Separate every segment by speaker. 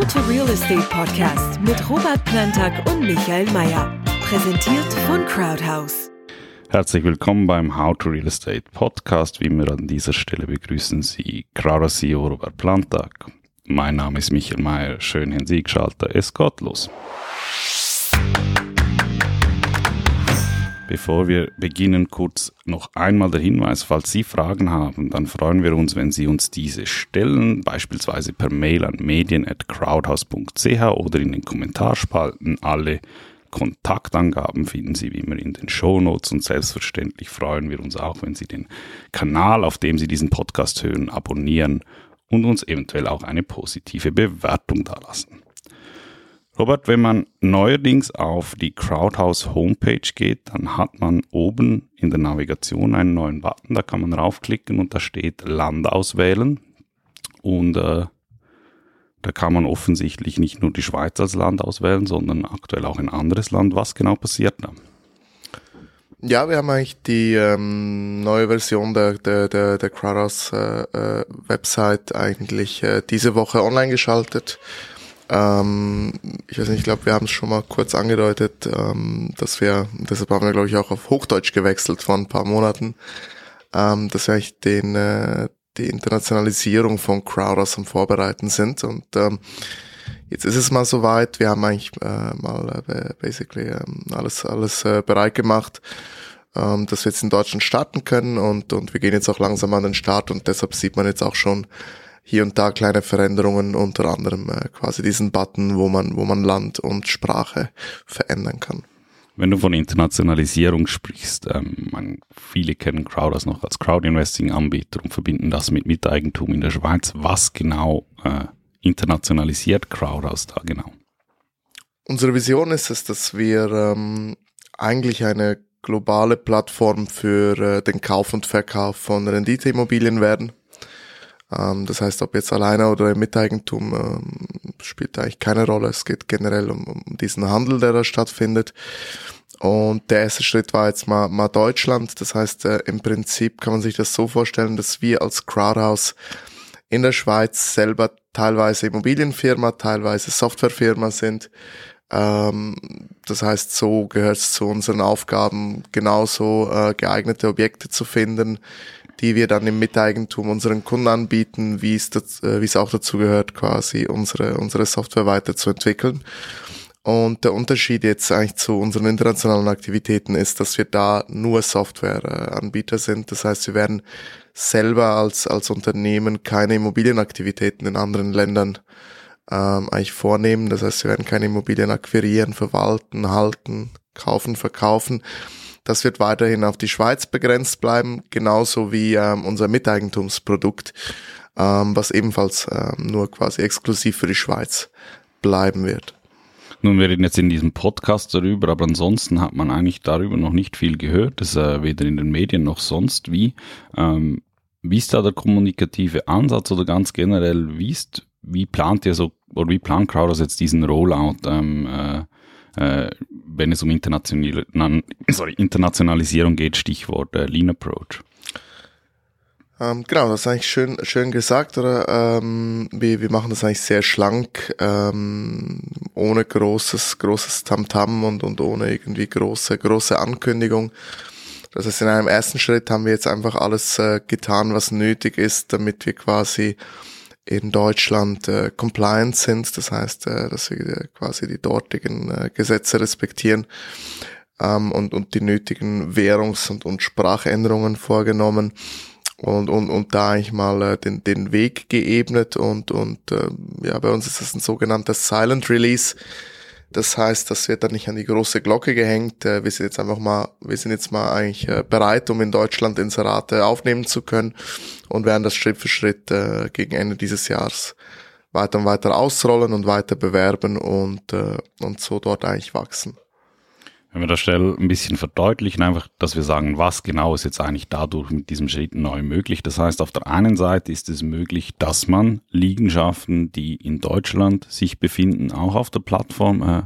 Speaker 1: How to Real Estate Podcast mit Robert Plantag und Michael Mayer. Präsentiert von Crowdhouse.
Speaker 2: Herzlich willkommen beim How to Real Estate Podcast. Wie immer an dieser Stelle begrüßen Sie Crowdhouse CEO Robert Plantag. Mein Name ist Michael Mayer. Schön, Herrn Sie geschaltet. Es geht los. Bevor wir beginnen, kurz noch einmal der Hinweis, falls Sie Fragen haben, dann freuen wir uns, wenn Sie uns diese stellen, beispielsweise per Mail an medien.crowdhouse.ch oder in den Kommentarspalten. Alle Kontaktangaben finden Sie wie immer in den Shownotes und selbstverständlich freuen wir uns auch, wenn Sie den Kanal, auf dem Sie diesen Podcast hören, abonnieren und uns eventuell auch eine positive Bewertung dalassen. Robert, wenn man neuerdings auf die Crowdhouse Homepage geht, dann hat man oben in der Navigation einen neuen Button, da kann man raufklicken und da steht Land auswählen. Und äh, da kann man offensichtlich nicht nur die Schweiz als Land auswählen, sondern aktuell auch ein anderes Land. Was genau passiert da?
Speaker 3: Ja, wir haben eigentlich die ähm, neue Version der, der, der, der Crowdhouse äh, äh, Website eigentlich äh, diese Woche online geschaltet. Ähm, ich weiß nicht, ich glaube, wir haben es schon mal kurz angedeutet, ähm, dass wir, deshalb haben wir, glaube ich, auch auf Hochdeutsch gewechselt vor ein paar Monaten, ähm, dass wir eigentlich den, äh, die Internationalisierung von Crowders am Vorbereiten sind. Und ähm, jetzt ist es mal soweit. Wir haben eigentlich äh, mal äh, basically ähm, alles, alles äh, bereit gemacht, ähm, dass wir jetzt in Deutschland starten können und, und wir gehen jetzt auch langsam an den Start und deshalb sieht man jetzt auch schon hier und da kleine Veränderungen, unter anderem äh, quasi diesen Button, wo man, wo man Land und Sprache verändern kann.
Speaker 2: Wenn du von Internationalisierung sprichst, ähm, man, viele kennen Crowders noch als Crowd-Investing-Anbieter und verbinden das mit Miteigentum in der Schweiz. Was genau äh, internationalisiert Crowdhouse da genau?
Speaker 3: Unsere Vision ist es, dass wir ähm, eigentlich eine globale Plattform für äh, den Kauf und Verkauf von Renditeimmobilien werden. Ähm, das heißt, ob jetzt alleine oder im Miteigentum, ähm, spielt eigentlich keine Rolle. Es geht generell um, um diesen Handel, der da stattfindet. Und der erste Schritt war jetzt mal, mal Deutschland. Das heißt, äh, im Prinzip kann man sich das so vorstellen, dass wir als Crowdhouse in der Schweiz selber teilweise Immobilienfirma, teilweise Softwarefirma sind. Ähm, das heißt, so gehört es zu unseren Aufgaben, genauso äh, geeignete Objekte zu finden, die wir dann im Miteigentum unseren Kunden anbieten, wie es, das, äh, wie es auch dazu gehört, quasi unsere, unsere Software weiterzuentwickeln. Und der Unterschied jetzt eigentlich zu unseren internationalen Aktivitäten ist, dass wir da nur Softwareanbieter sind. Das heißt, wir werden selber als, als Unternehmen keine Immobilienaktivitäten in anderen Ländern ähm, eigentlich vornehmen. Das heißt, wir werden keine Immobilien akquirieren, verwalten, halten, kaufen, verkaufen, das wird weiterhin auf die Schweiz begrenzt bleiben, genauso wie ähm, unser Miteigentumsprodukt, ähm, was ebenfalls ähm, nur quasi exklusiv für die Schweiz bleiben wird.
Speaker 2: Nun, wir reden jetzt in diesem Podcast darüber, aber ansonsten hat man eigentlich darüber noch nicht viel gehört, das äh, weder in den Medien noch sonst wie. Ähm, wie ist da der kommunikative Ansatz oder ganz generell, wie ist, wie plant ihr so, oder wie plant Crowders jetzt diesen Rollout? Ähm, äh, äh, wenn es um International, sorry, Internationalisierung geht, Stichwort äh, Lean Approach.
Speaker 3: Ähm, genau, das ist eigentlich schön, schön gesagt, oder? Ähm, wir, wir machen das eigentlich sehr schlank, ähm, ohne großes, großes Tamtam -Tam und, und ohne irgendwie große, große Ankündigung. Das heißt, in einem ersten Schritt haben wir jetzt einfach alles äh, getan, was nötig ist, damit wir quasi in Deutschland äh, compliant sind, das heißt, äh, dass wir äh, quasi die dortigen äh, Gesetze respektieren ähm, und, und die nötigen Währungs- und, und Sprachänderungen vorgenommen und, und, und da eigentlich mal äh, den, den Weg geebnet und, und äh, ja, bei uns ist das ein sogenannter Silent Release. Das heißt, das wird dann nicht an die große Glocke gehängt. Äh, wir sind jetzt einfach mal, wir sind jetzt mal eigentlich äh, bereit, um in Deutschland Inserate aufnehmen zu können und werden das Schritt für Schritt äh, gegen Ende dieses Jahres weiter und weiter ausrollen und weiter bewerben und, und so dort eigentlich wachsen.
Speaker 2: Wenn wir das schnell ein bisschen verdeutlichen, einfach, dass wir sagen, was genau ist jetzt eigentlich dadurch mit diesem Schritt neu möglich. Das heißt, auf der einen Seite ist es möglich, dass man Liegenschaften, die in Deutschland sich befinden, auch auf der Plattform äh,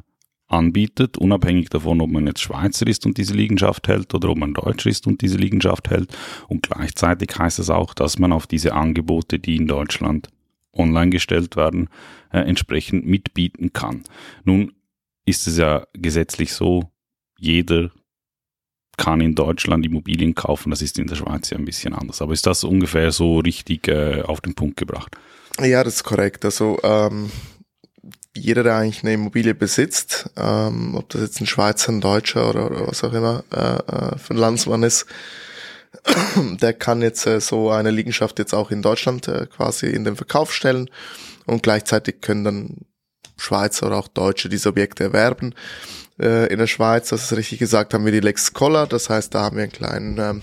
Speaker 2: anbietet, unabhängig davon, ob man jetzt Schweizer ist und diese Liegenschaft hält oder ob man Deutscher ist und diese Liegenschaft hält. Und gleichzeitig heißt es auch, dass man auf diese Angebote, die in Deutschland online gestellt werden, äh, entsprechend mitbieten kann. Nun ist es ja gesetzlich so, jeder kann in Deutschland Immobilien kaufen, das ist in der Schweiz ja ein bisschen anders. Aber ist das ungefähr so richtig äh, auf den Punkt gebracht?
Speaker 3: Ja, das ist korrekt. Also ähm, jeder, der eigentlich eine Immobilie besitzt, ähm, ob das jetzt ein Schweizer, ein Deutscher oder, oder was auch immer äh, äh, für ein Landsmann ist, der kann jetzt äh, so eine Liegenschaft jetzt auch in Deutschland äh, quasi in den Verkauf stellen und gleichzeitig können dann Schweizer oder auch Deutsche diese Objekte erwerben. Äh, in der Schweiz, das ist richtig gesagt, haben wir die Lex Collar, das heißt, da haben wir einen kleinen ähm,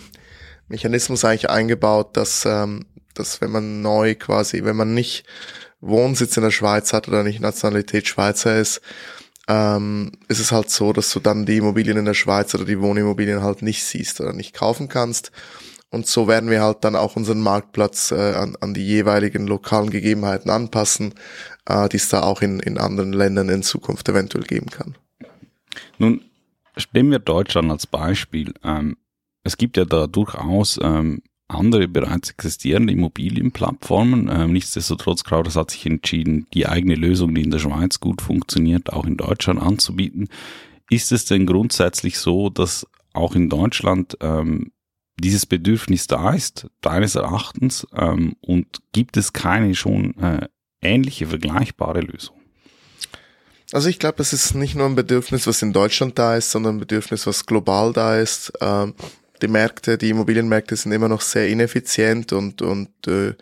Speaker 3: Mechanismus eigentlich eingebaut, dass, ähm, dass wenn man neu quasi, wenn man nicht Wohnsitz in der Schweiz hat oder nicht Nationalität Schweizer ist, ähm, ist es halt so, dass du dann die Immobilien in der Schweiz oder die Wohnimmobilien halt nicht siehst oder nicht kaufen kannst. Und so werden wir halt dann auch unseren Marktplatz äh, an, an die jeweiligen lokalen Gegebenheiten anpassen, äh, die es da auch in, in anderen Ländern in Zukunft eventuell geben kann.
Speaker 2: Nun, nehmen wir Deutschland als Beispiel. Ähm, es gibt ja da durchaus ähm, andere bereits existierende Immobilienplattformen. Ähm, nichtsdestotrotz, Crowders hat sich entschieden, die eigene Lösung, die in der Schweiz gut funktioniert, auch in Deutschland anzubieten. Ist es denn grundsätzlich so, dass auch in Deutschland ähm, dieses Bedürfnis da ist, deines Erachtens, ähm, und gibt es keine schon äh, ähnliche, vergleichbare Lösung?
Speaker 3: Also ich glaube, es ist nicht nur ein Bedürfnis, was in Deutschland da ist, sondern ein Bedürfnis, was global da ist. Ähm, die Märkte, die Immobilienmärkte sind immer noch sehr ineffizient und, und äh,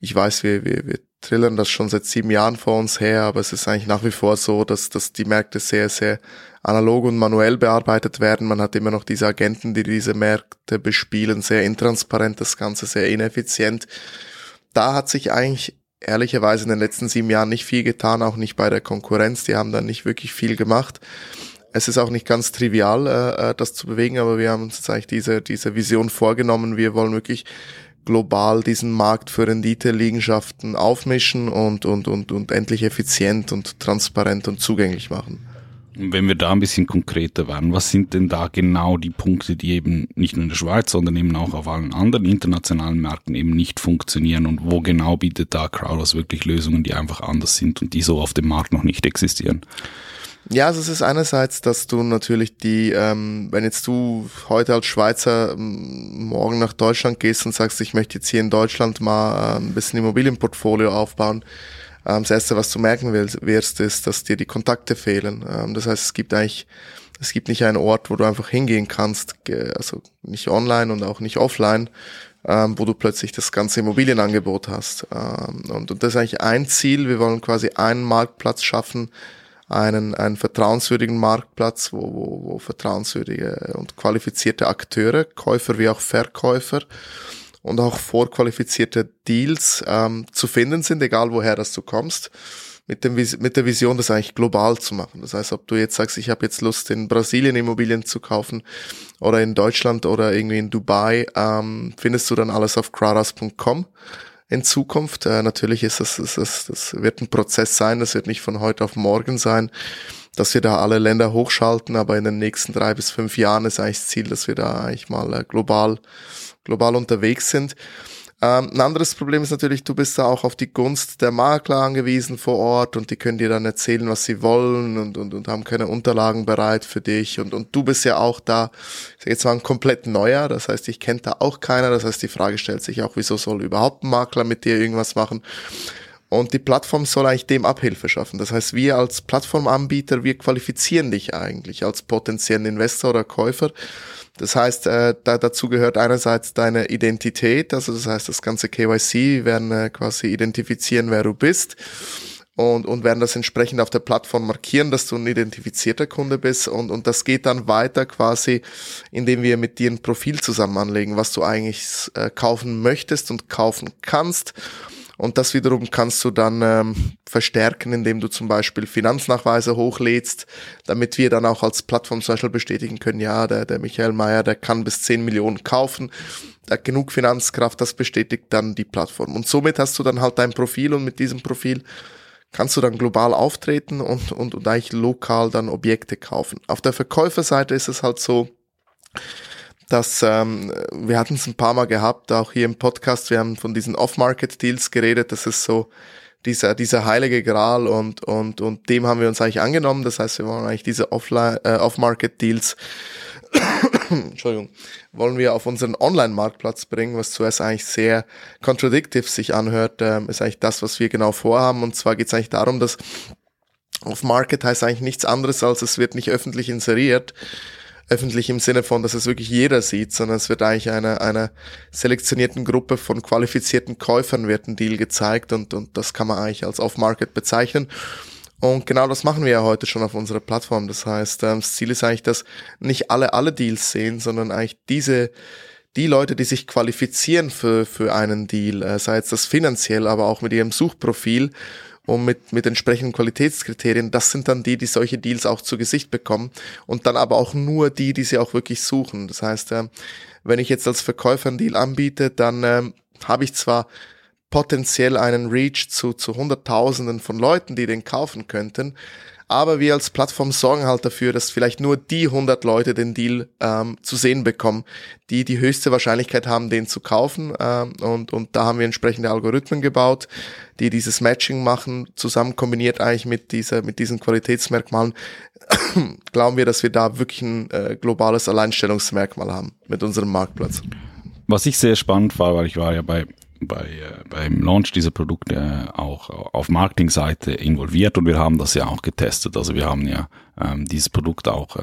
Speaker 3: ich weiß, wir, wir, wir trillern das schon seit sieben Jahren vor uns her, aber es ist eigentlich nach wie vor so, dass, dass die Märkte sehr, sehr analog und manuell bearbeitet werden. Man hat immer noch diese Agenten, die diese Märkte bespielen, sehr intransparent, das Ganze sehr ineffizient. Da hat sich eigentlich ehrlicherweise in den letzten sieben Jahren nicht viel getan, auch nicht bei der Konkurrenz. Die haben da nicht wirklich viel gemacht. Es ist auch nicht ganz trivial, äh, äh, das zu bewegen, aber wir haben uns jetzt eigentlich diese, diese Vision vorgenommen. Wir wollen wirklich global diesen Markt für Rendite-Liegenschaften aufmischen und, und, und, und endlich effizient und transparent und zugänglich machen.
Speaker 2: Wenn wir da ein bisschen konkreter werden, was sind denn da genau die Punkte, die eben nicht nur in der Schweiz, sondern eben auch auf allen anderen internationalen Märkten eben nicht funktionieren und wo genau bietet da Crowdhouse wirklich Lösungen, die einfach anders sind und die so auf dem Markt noch nicht existieren?
Speaker 3: Ja, also es ist einerseits, dass du natürlich die, ähm, wenn jetzt du heute als Schweizer ähm, morgen nach Deutschland gehst und sagst, ich möchte jetzt hier in Deutschland mal äh, ein bisschen Immobilienportfolio aufbauen, ähm, das erste, was du merken wirst, ist, dass dir die Kontakte fehlen. Ähm, das heißt, es gibt eigentlich, es gibt nicht einen Ort, wo du einfach hingehen kannst, also nicht online und auch nicht offline, ähm, wo du plötzlich das ganze Immobilienangebot hast. Ähm, und, und das ist eigentlich ein Ziel. Wir wollen quasi einen Marktplatz schaffen, einen, einen vertrauenswürdigen Marktplatz, wo, wo, wo vertrauenswürdige und qualifizierte Akteure, Käufer wie auch Verkäufer und auch vorqualifizierte Deals ähm, zu finden sind, egal woher das du kommst, mit, dem, mit der Vision, das eigentlich global zu machen. Das heißt, ob du jetzt sagst, ich habe jetzt Lust, in Brasilien Immobilien zu kaufen oder in Deutschland oder irgendwie in Dubai, ähm, findest du dann alles auf crowdhouse.com in Zukunft. Äh, natürlich ist das, das, das, das wird ein Prozess sein, das wird nicht von heute auf morgen sein, dass wir da alle Länder hochschalten, aber in den nächsten drei bis fünf Jahren ist eigentlich das Ziel, dass wir da eigentlich mal äh, global, global unterwegs sind. Ähm, ein anderes Problem ist natürlich, du bist da auch auf die Gunst der Makler angewiesen vor Ort und die können dir dann erzählen, was sie wollen und, und, und haben keine Unterlagen bereit für dich und, und du bist ja auch da, jetzt mal ein komplett neuer, das heißt, ich kenne da auch keiner, das heißt, die Frage stellt sich auch, wieso soll überhaupt ein Makler mit dir irgendwas machen? Und die Plattform soll eigentlich dem Abhilfe schaffen. Das heißt, wir als Plattformanbieter, wir qualifizieren dich eigentlich als potenziellen Investor oder Käufer das heißt, äh, da, dazu gehört einerseits deine Identität, also das heißt, das ganze KYC werden äh, quasi identifizieren, wer du bist und, und werden das entsprechend auf der Plattform markieren, dass du ein identifizierter Kunde bist und, und das geht dann weiter quasi, indem wir mit dir ein Profil zusammen anlegen, was du eigentlich äh, kaufen möchtest und kaufen kannst und das wiederum kannst du dann ähm, verstärken, indem du zum Beispiel Finanznachweise hochlädst, damit wir dann auch als Plattform zum Beispiel bestätigen können, ja, der, der Michael Mayer, der kann bis 10 Millionen kaufen, der hat genug Finanzkraft, das bestätigt dann die Plattform. Und somit hast du dann halt dein Profil und mit diesem Profil kannst du dann global auftreten und, und, und eigentlich lokal dann Objekte kaufen. Auf der Verkäuferseite ist es halt so, dass ähm, wir hatten es ein paar Mal gehabt, auch hier im Podcast, wir haben von diesen Off-Market-Deals geredet, das ist so dieser, dieser heilige Gral und, und, und dem haben wir uns eigentlich angenommen. Das heißt, wir wollen eigentlich diese äh, Off-Market-Deals Entschuldigung, wollen wir auf unseren Online-Marktplatz bringen, was zuerst eigentlich sehr contradictive sich anhört, ähm, ist eigentlich das, was wir genau vorhaben. Und zwar geht es eigentlich darum, dass auf Market heißt eigentlich nichts anderes, als es wird nicht öffentlich inseriert. Öffentlich im Sinne von, dass es wirklich jeder sieht, sondern es wird eigentlich einer einer selektionierten Gruppe von qualifizierten Käufern wird ein Deal gezeigt und, und das kann man eigentlich als Off-Market bezeichnen. Und genau das machen wir ja heute schon auf unserer Plattform. Das heißt, ähm, das Ziel ist eigentlich, dass nicht alle alle Deals sehen, sondern eigentlich diese die Leute, die sich qualifizieren für, für einen Deal, äh, sei es das finanziell, aber auch mit ihrem Suchprofil und mit, mit entsprechenden Qualitätskriterien, das sind dann die, die solche Deals auch zu Gesicht bekommen und dann aber auch nur die, die sie auch wirklich suchen. Das heißt, äh, wenn ich jetzt als Verkäufer einen Deal anbiete, dann ähm, habe ich zwar potenziell einen Reach zu, zu Hunderttausenden von Leuten, die den kaufen könnten. Aber wir als Plattform sorgen halt dafür, dass vielleicht nur die 100 Leute den Deal ähm, zu sehen bekommen, die die höchste Wahrscheinlichkeit haben, den zu kaufen. Ähm, und, und da haben wir entsprechende Algorithmen gebaut, die dieses Matching machen, zusammen kombiniert eigentlich mit, dieser, mit diesen Qualitätsmerkmalen. glauben wir, dass wir da wirklich ein äh, globales Alleinstellungsmerkmal haben mit unserem Marktplatz.
Speaker 2: Was ich sehr spannend war, weil ich war ja bei bei, äh, beim Launch dieser Produkte auch auf Marketingseite involviert und wir haben das ja auch getestet. Also wir haben ja ähm, dieses Produkt auch äh,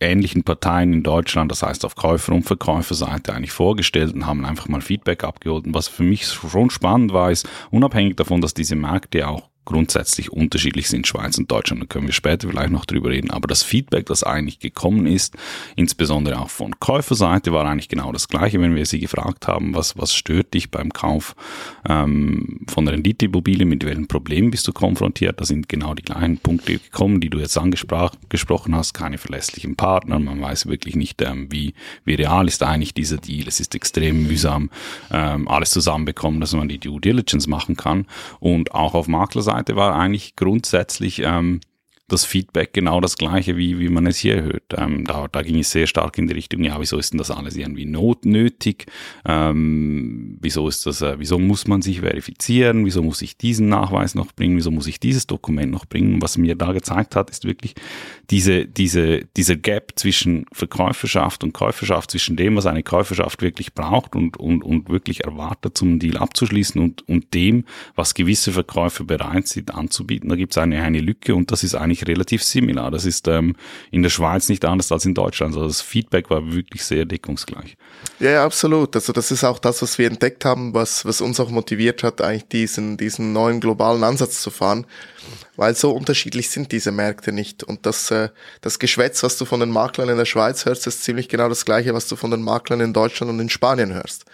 Speaker 2: ähnlichen Parteien in Deutschland, das heißt auf Käufer- und Verkäuferseite eigentlich vorgestellt und haben einfach mal Feedback abgeholt. Und was für mich schon spannend war, ist, unabhängig davon, dass diese Märkte auch grundsätzlich unterschiedlich sind, Schweiz und Deutschland, da können wir später vielleicht noch drüber reden, aber das Feedback, das eigentlich gekommen ist, insbesondere auch von Käuferseite, war eigentlich genau das gleiche, wenn wir sie gefragt haben, was, was stört dich beim Kauf ähm, von Renditeimmobilien, mit welchen Problemen bist du konfrontiert, da sind genau die gleichen Punkte gekommen, die du jetzt angesprochen hast, keine verlässlichen Partner, man weiß wirklich nicht, ähm, wie, wie real ist eigentlich dieser Deal, es ist extrem mühsam, ähm, alles zusammenbekommen, dass man die Due Diligence machen kann. Und auch auf Maklerseite Seite war eigentlich grundsätzlich ähm, das Feedback genau das gleiche, wie, wie man es hier hört. Ähm, da, da ging es sehr stark in die Richtung, ja, wieso ist denn das alles irgendwie notnötig? Ähm, wieso ist das, äh, wieso muss man sich verifizieren? Wieso muss ich diesen Nachweis noch bringen? Wieso muss ich dieses Dokument noch bringen? Was mir da gezeigt hat, ist wirklich diese, diese, dieser Gap zwischen Verkäuferschaft und Käuferschaft, zwischen dem, was eine Käuferschaft wirklich braucht und, und, und wirklich erwartet, zum Deal abzuschließen und, und dem, was gewisse Verkäufer bereit sind anzubieten. Da gibt es eine, eine Lücke und das ist eigentlich eigentlich relativ similar. Das ist ähm, in der Schweiz nicht anders als in Deutschland. Also das Feedback war wirklich sehr deckungsgleich.
Speaker 3: Ja, ja, absolut. Also das ist auch das, was wir entdeckt haben, was, was uns auch motiviert hat, eigentlich diesen, diesen neuen globalen Ansatz zu fahren. Weil so unterschiedlich sind diese Märkte nicht. Und das, äh, das Geschwätz, was du von den Maklern in der Schweiz hörst, ist ziemlich genau das gleiche, was du von den Maklern in Deutschland und in Spanien hörst.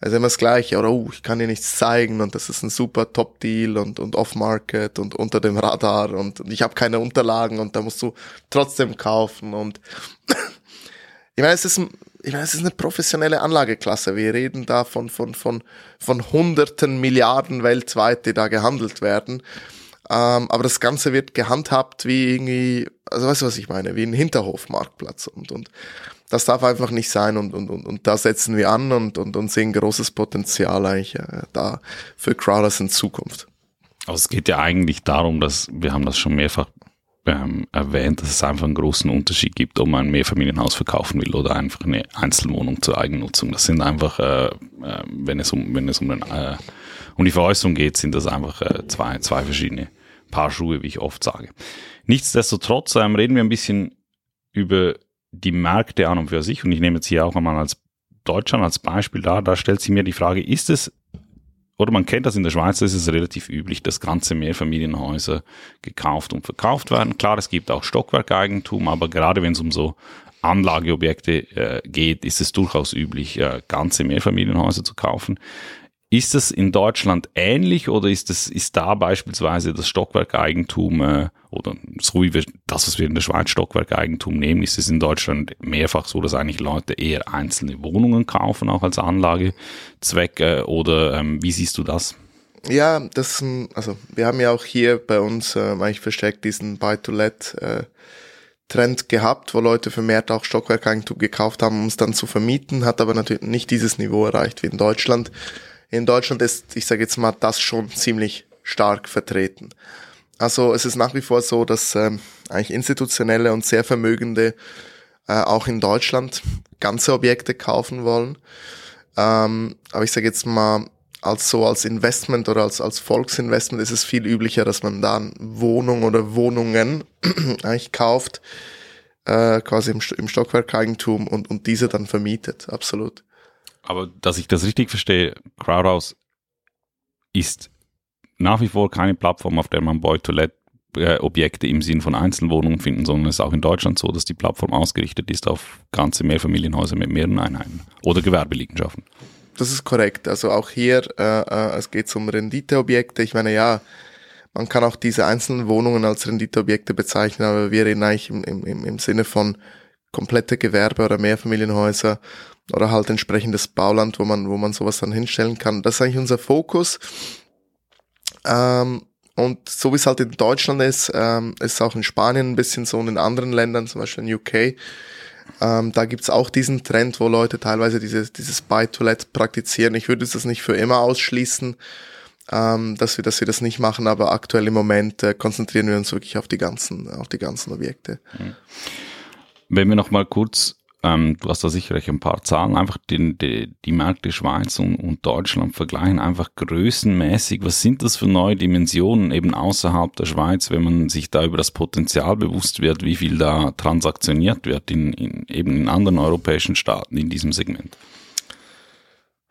Speaker 3: Also immer das Gleiche, oder oh, ich kann dir nichts zeigen und das ist ein super Top-Deal und, und Off-Market und unter dem Radar und, und ich habe keine Unterlagen und da musst du trotzdem kaufen und ich meine, es ist, ich meine, es ist eine professionelle Anlageklasse. Wir reden da von, von, von, von hunderten Milliarden weltweit, die da gehandelt werden. Ähm, aber das Ganze wird gehandhabt wie irgendwie, also weißt du, was ich meine, wie ein Hinterhofmarktplatz und, und das darf einfach nicht sein und, und, und, und da setzen wir an und, und, und sehen großes Potenzial eigentlich äh, da für Crowders in Zukunft.
Speaker 2: Aber es geht ja eigentlich darum, dass, wir haben das schon mehrfach ähm, erwähnt, dass es einfach einen großen Unterschied gibt, ob man ein Mehrfamilienhaus verkaufen will oder einfach eine Einzelwohnung zur Eigennutzung. Das sind einfach, äh, äh, wenn es um, wenn es um, den, äh, um die Veräußerung geht, sind das einfach äh, zwei, zwei verschiedene Paar Schuhe, wie ich oft sage. Nichtsdestotrotz ähm, reden wir ein bisschen über die Märkte an und für sich, und ich nehme jetzt hier auch einmal als Deutschland als Beispiel da, da stellt sich mir die Frage, ist es, oder man kennt das in der Schweiz, ist es relativ üblich, dass ganze Mehrfamilienhäuser gekauft und verkauft werden. Klar, es gibt auch Stockwerkeigentum, aber gerade wenn es um so Anlageobjekte äh, geht, ist es durchaus üblich, äh, ganze Mehrfamilienhäuser zu kaufen. Ist das in Deutschland ähnlich oder ist das, ist da beispielsweise das Stockwerkeigentum äh, oder das, was wir in der Schweiz Stockwerkeigentum nehmen, ist es in Deutschland mehrfach so, dass eigentlich Leute eher einzelne Wohnungen kaufen, auch als Anlagezweck äh, oder ähm, wie siehst du das?
Speaker 3: Ja, das, also wir haben ja auch hier bei uns äh, eigentlich verstärkt diesen Buy-to-Let äh, Trend gehabt, wo Leute vermehrt auch Stockwerkeigentum gekauft haben, um es dann zu vermieten, hat aber natürlich nicht dieses Niveau erreicht wie in Deutschland. In Deutschland ist, ich sage jetzt mal, das schon ziemlich stark vertreten. Also es ist nach wie vor so, dass ähm, eigentlich institutionelle und sehr Vermögende äh, auch in Deutschland ganze Objekte kaufen wollen. Ähm, aber ich sage jetzt mal, als so als Investment oder als, als Volksinvestment ist es viel üblicher, dass man dann Wohnung oder Wohnungen eigentlich kauft, äh, quasi im, im Stockwerkeigentum und, und diese dann vermietet. Absolut.
Speaker 2: Aber dass ich das richtig verstehe, Crowdhouse ist nach wie vor keine Plattform, auf der man Boy-to-Let äh, Objekte im Sinn von Einzelwohnungen finden, sondern es ist auch in Deutschland so, dass die Plattform ausgerichtet ist auf ganze Mehrfamilienhäuser mit mehreren Einheiten oder Gewerbeliegenschaften.
Speaker 3: Das ist korrekt. Also auch hier, äh, äh, es geht um Renditeobjekte. Ich meine, ja, man kann auch diese einzelnen Wohnungen als Renditeobjekte bezeichnen, aber wir reden eigentlich im, im, im Sinne von komplette Gewerbe oder Mehrfamilienhäuser oder halt entsprechendes Bauland, wo man, wo man sowas dann hinstellen kann. Das ist eigentlich unser Fokus. Ähm, und so wie es halt in Deutschland ist, ähm, ist auch in Spanien ein bisschen so und in anderen Ländern, zum Beispiel in UK. Ähm, da gibt's auch diesen Trend, wo Leute teilweise dieses, dieses Buy-to-Let praktizieren. Ich würde das nicht für immer ausschließen, ähm, dass wir, dass wir das nicht machen, aber aktuell im Moment äh, konzentrieren wir uns wirklich auf die ganzen, auf die ganzen Objekte.
Speaker 2: Mhm. Wenn wir noch mal kurz ähm, du hast da sicherlich ein paar Zahlen, einfach die, die, die Märkte Schweiz und, und Deutschland vergleichen, einfach größenmäßig. Was sind das für neue Dimensionen eben außerhalb der Schweiz, wenn man sich da über das Potenzial bewusst wird, wie viel da transaktioniert wird in, in eben in anderen europäischen Staaten in diesem Segment?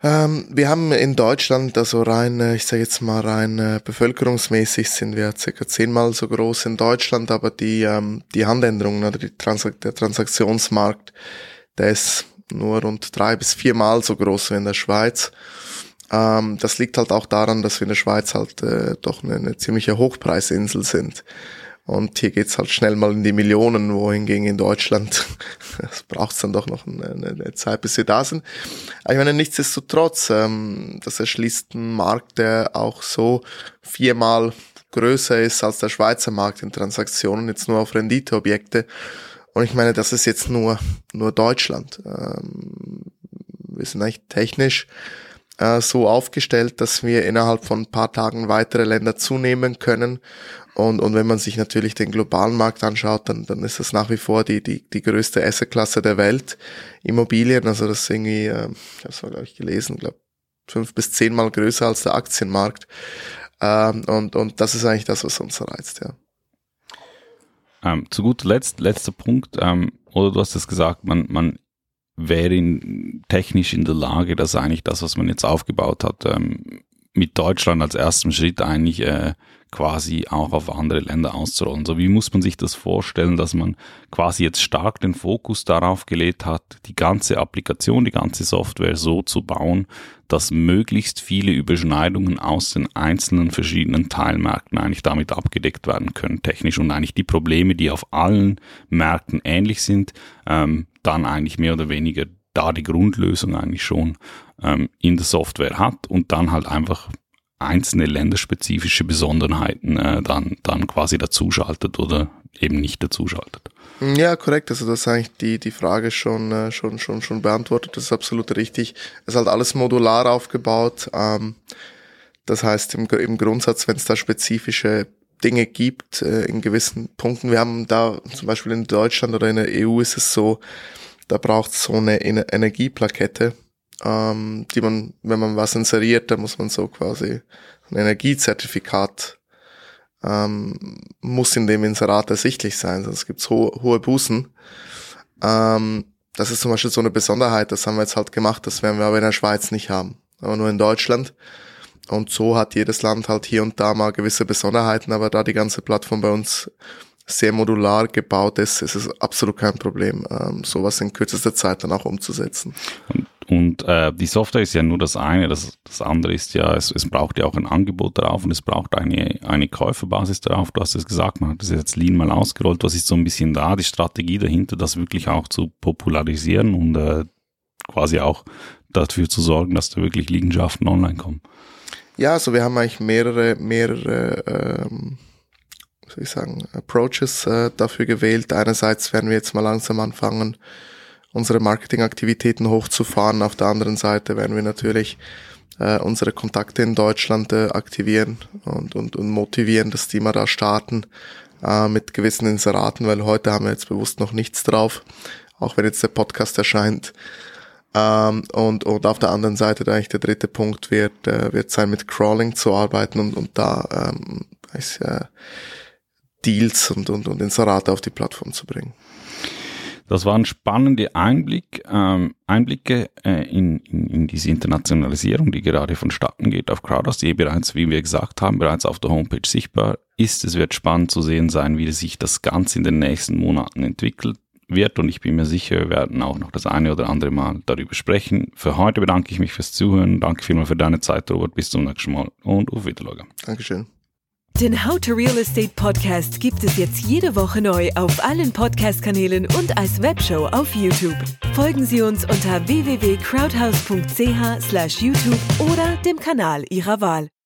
Speaker 3: Ähm, wir haben in Deutschland, also rein, äh, ich sage jetzt mal rein äh, bevölkerungsmäßig sind wir circa zehnmal so groß in Deutschland, aber die, ähm, die Handänderungen oder die Transak der Transaktionsmarkt, der ist nur rund drei bis viermal so groß wie in der Schweiz. Ähm, das liegt halt auch daran, dass wir in der Schweiz halt äh, doch eine, eine ziemliche Hochpreisinsel sind. Und hier geht's halt schnell mal in die Millionen, wohingegen in Deutschland, es braucht dann doch noch eine, eine, Zeit, bis wir da sind. Aber ich meine, nichtsdestotrotz, ähm, das erschließt einen Markt, der auch so viermal größer ist als der Schweizer Markt in Transaktionen, jetzt nur auf Renditeobjekte. Und ich meine, das ist jetzt nur, nur Deutschland. Ähm, wir sind eigentlich technisch äh, so aufgestellt, dass wir innerhalb von ein paar Tagen weitere Länder zunehmen können und, und wenn man sich natürlich den globalen Markt anschaut, dann, dann ist das nach wie vor die, die, die größte Assetklasse der Welt. Immobilien, also das ist irgendwie, äh, ich habe es glaube ich gelesen, glaube fünf bis zehnmal größer als der Aktienmarkt. Ähm, und, und das ist eigentlich das, was uns reizt, ja.
Speaker 2: Ähm, zu guter Letzt, letzter Punkt, ähm, oder du hast es gesagt, man, man wäre in, technisch in der Lage, dass eigentlich das, was man jetzt aufgebaut hat, ähm, mit Deutschland als ersten Schritt eigentlich äh, quasi auch auf andere Länder auszurollen. So wie muss man sich das vorstellen, dass man quasi jetzt stark den Fokus darauf gelegt hat, die ganze Applikation, die ganze Software so zu bauen, dass möglichst viele Überschneidungen aus den einzelnen verschiedenen Teilmärkten eigentlich damit abgedeckt werden können, technisch und eigentlich die Probleme, die auf allen Märkten ähnlich sind, ähm, dann eigentlich mehr oder weniger da die Grundlösung eigentlich schon ähm, in der Software hat und dann halt einfach einzelne länderspezifische Besonderheiten äh, dann, dann quasi dazuschaltet oder eben nicht dazuschaltet.
Speaker 3: Ja, korrekt. Also das ist eigentlich die, die Frage schon, äh, schon, schon, schon beantwortet. Das ist absolut richtig. Es ist halt alles modular aufgebaut. Ähm, das heißt im, im Grundsatz, wenn es da spezifische Dinge gibt äh, in gewissen Punkten. Wir haben da zum Beispiel in Deutschland oder in der EU ist es so, da braucht es so eine Energieplakette ähm, die man, wenn man was inseriert, da muss man so quasi ein Energiezertifikat ähm, muss in dem Inserat ersichtlich sein, sonst gibt's ho hohe Bußen. Ähm, das ist zum Beispiel so eine Besonderheit, das haben wir jetzt halt gemacht, das werden wir aber in der Schweiz nicht haben, aber nur in Deutschland. Und so hat jedes Land halt hier und da mal gewisse Besonderheiten, aber da die ganze Plattform bei uns sehr modular gebaut ist, ist es absolut kein Problem, ähm, sowas in kürzester Zeit dann auch umzusetzen.
Speaker 2: Und und äh, die Software ist ja nur das eine, das, das andere ist ja, es, es braucht ja auch ein Angebot darauf und es braucht eine, eine Käuferbasis darauf. Du hast es gesagt, man hat das jetzt Lean mal ausgerollt. Was ist so ein bisschen da, die Strategie dahinter, das wirklich auch zu popularisieren und äh, quasi auch dafür zu sorgen, dass da wirklich Liegenschaften online kommen?
Speaker 3: Ja, also wir haben eigentlich mehrere, mehrere ähm, soll ich sagen, Approaches äh, dafür gewählt. Einerseits werden wir jetzt mal langsam anfangen, unsere Marketingaktivitäten hochzufahren. Auf der anderen Seite werden wir natürlich äh, unsere Kontakte in Deutschland äh, aktivieren und, und, und motivieren, dass die mal da starten äh, mit gewissen Inseraten, weil heute haben wir jetzt bewusst noch nichts drauf, auch wenn jetzt der Podcast erscheint. Ähm, und, und auf der anderen Seite eigentlich der dritte Punkt wird, äh, wird sein, mit Crawling zu arbeiten und, und da ähm, ist, äh, Deals und, und, und Inserate auf die Plattform zu bringen.
Speaker 2: Das waren spannende Einblick, ähm, Einblicke äh, in, in, in diese Internationalisierung, die gerade vonstatten geht auf Crowdhouse, die bereits, wie wir gesagt haben, bereits auf der Homepage sichtbar ist. Es wird spannend zu sehen sein, wie sich das Ganze in den nächsten Monaten entwickelt wird und ich bin mir sicher, wir werden auch noch das eine oder andere Mal darüber sprechen. Für heute bedanke ich mich fürs Zuhören. Danke vielmals für deine Zeit, Robert. Bis zum nächsten Mal und auf Wiedersehen.
Speaker 3: Dankeschön.
Speaker 1: Den How to Real Estate Podcast gibt es jetzt jede Woche neu auf allen Podcast-Kanälen und als Webshow auf YouTube. Folgen Sie uns unter www.crowdhouse.ch/youtube oder dem Kanal Ihrer Wahl.